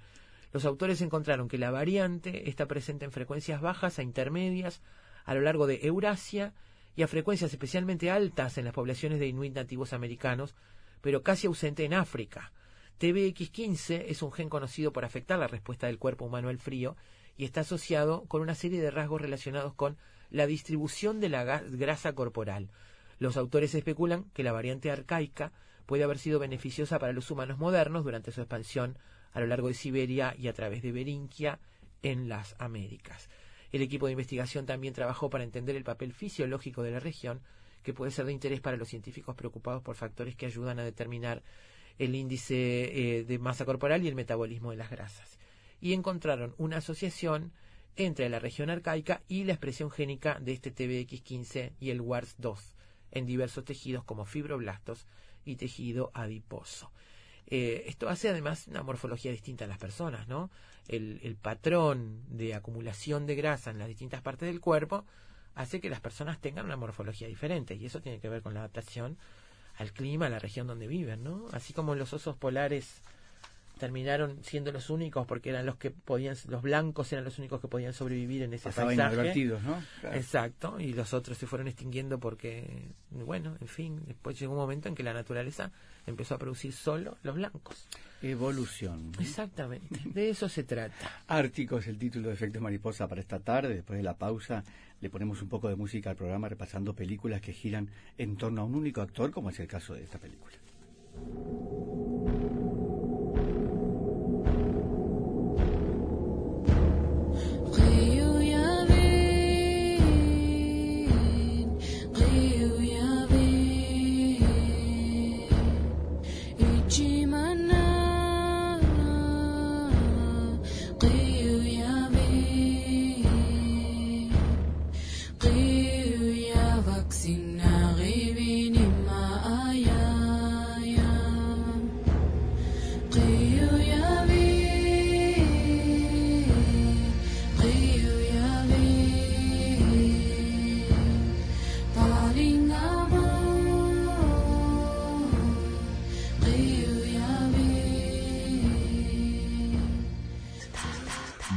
Los autores encontraron que la variante está presente en frecuencias bajas a intermedias a lo largo de Eurasia y a frecuencias especialmente altas en las poblaciones de inuit nativos americanos, pero casi ausente en África. TBX15 es un gen conocido por afectar la respuesta del cuerpo humano al frío y está asociado con una serie de rasgos relacionados con la distribución de la grasa corporal. Los autores especulan que la variante arcaica puede haber sido beneficiosa para los humanos modernos durante su expansión a lo largo de Siberia y a través de Berinquia en las Américas. El equipo de investigación también trabajó para entender el papel fisiológico de la región, que puede ser de interés para los científicos preocupados por factores que ayudan a determinar el índice eh, de masa corporal y el metabolismo de las grasas. Y encontraron una asociación entre la región arcaica y la expresión génica de este TBX15 y el WARS2 en diversos tejidos como fibroblastos y tejido adiposo. Eh, esto hace además una morfología distinta a las personas, ¿no? El, el patrón de acumulación de grasa en las distintas partes del cuerpo hace que las personas tengan una morfología diferente y eso tiene que ver con la adaptación al clima, a la región donde viven, ¿no? Así como los osos polares terminaron siendo los únicos porque eran los que podían, los blancos eran los únicos que podían sobrevivir en ese Pasaban paisaje. inadvertidos, ¿no? Claro. Exacto, y los otros se fueron extinguiendo porque, bueno, en fin, después llegó un momento en que la naturaleza empezó a producir solo los blancos. Evolución. Exactamente, de eso se trata. Ártico es el título de Efecto Mariposa para esta tarde. Después de la pausa le ponemos un poco de música al programa repasando películas que giran en torno a un único actor, como es el caso de esta película.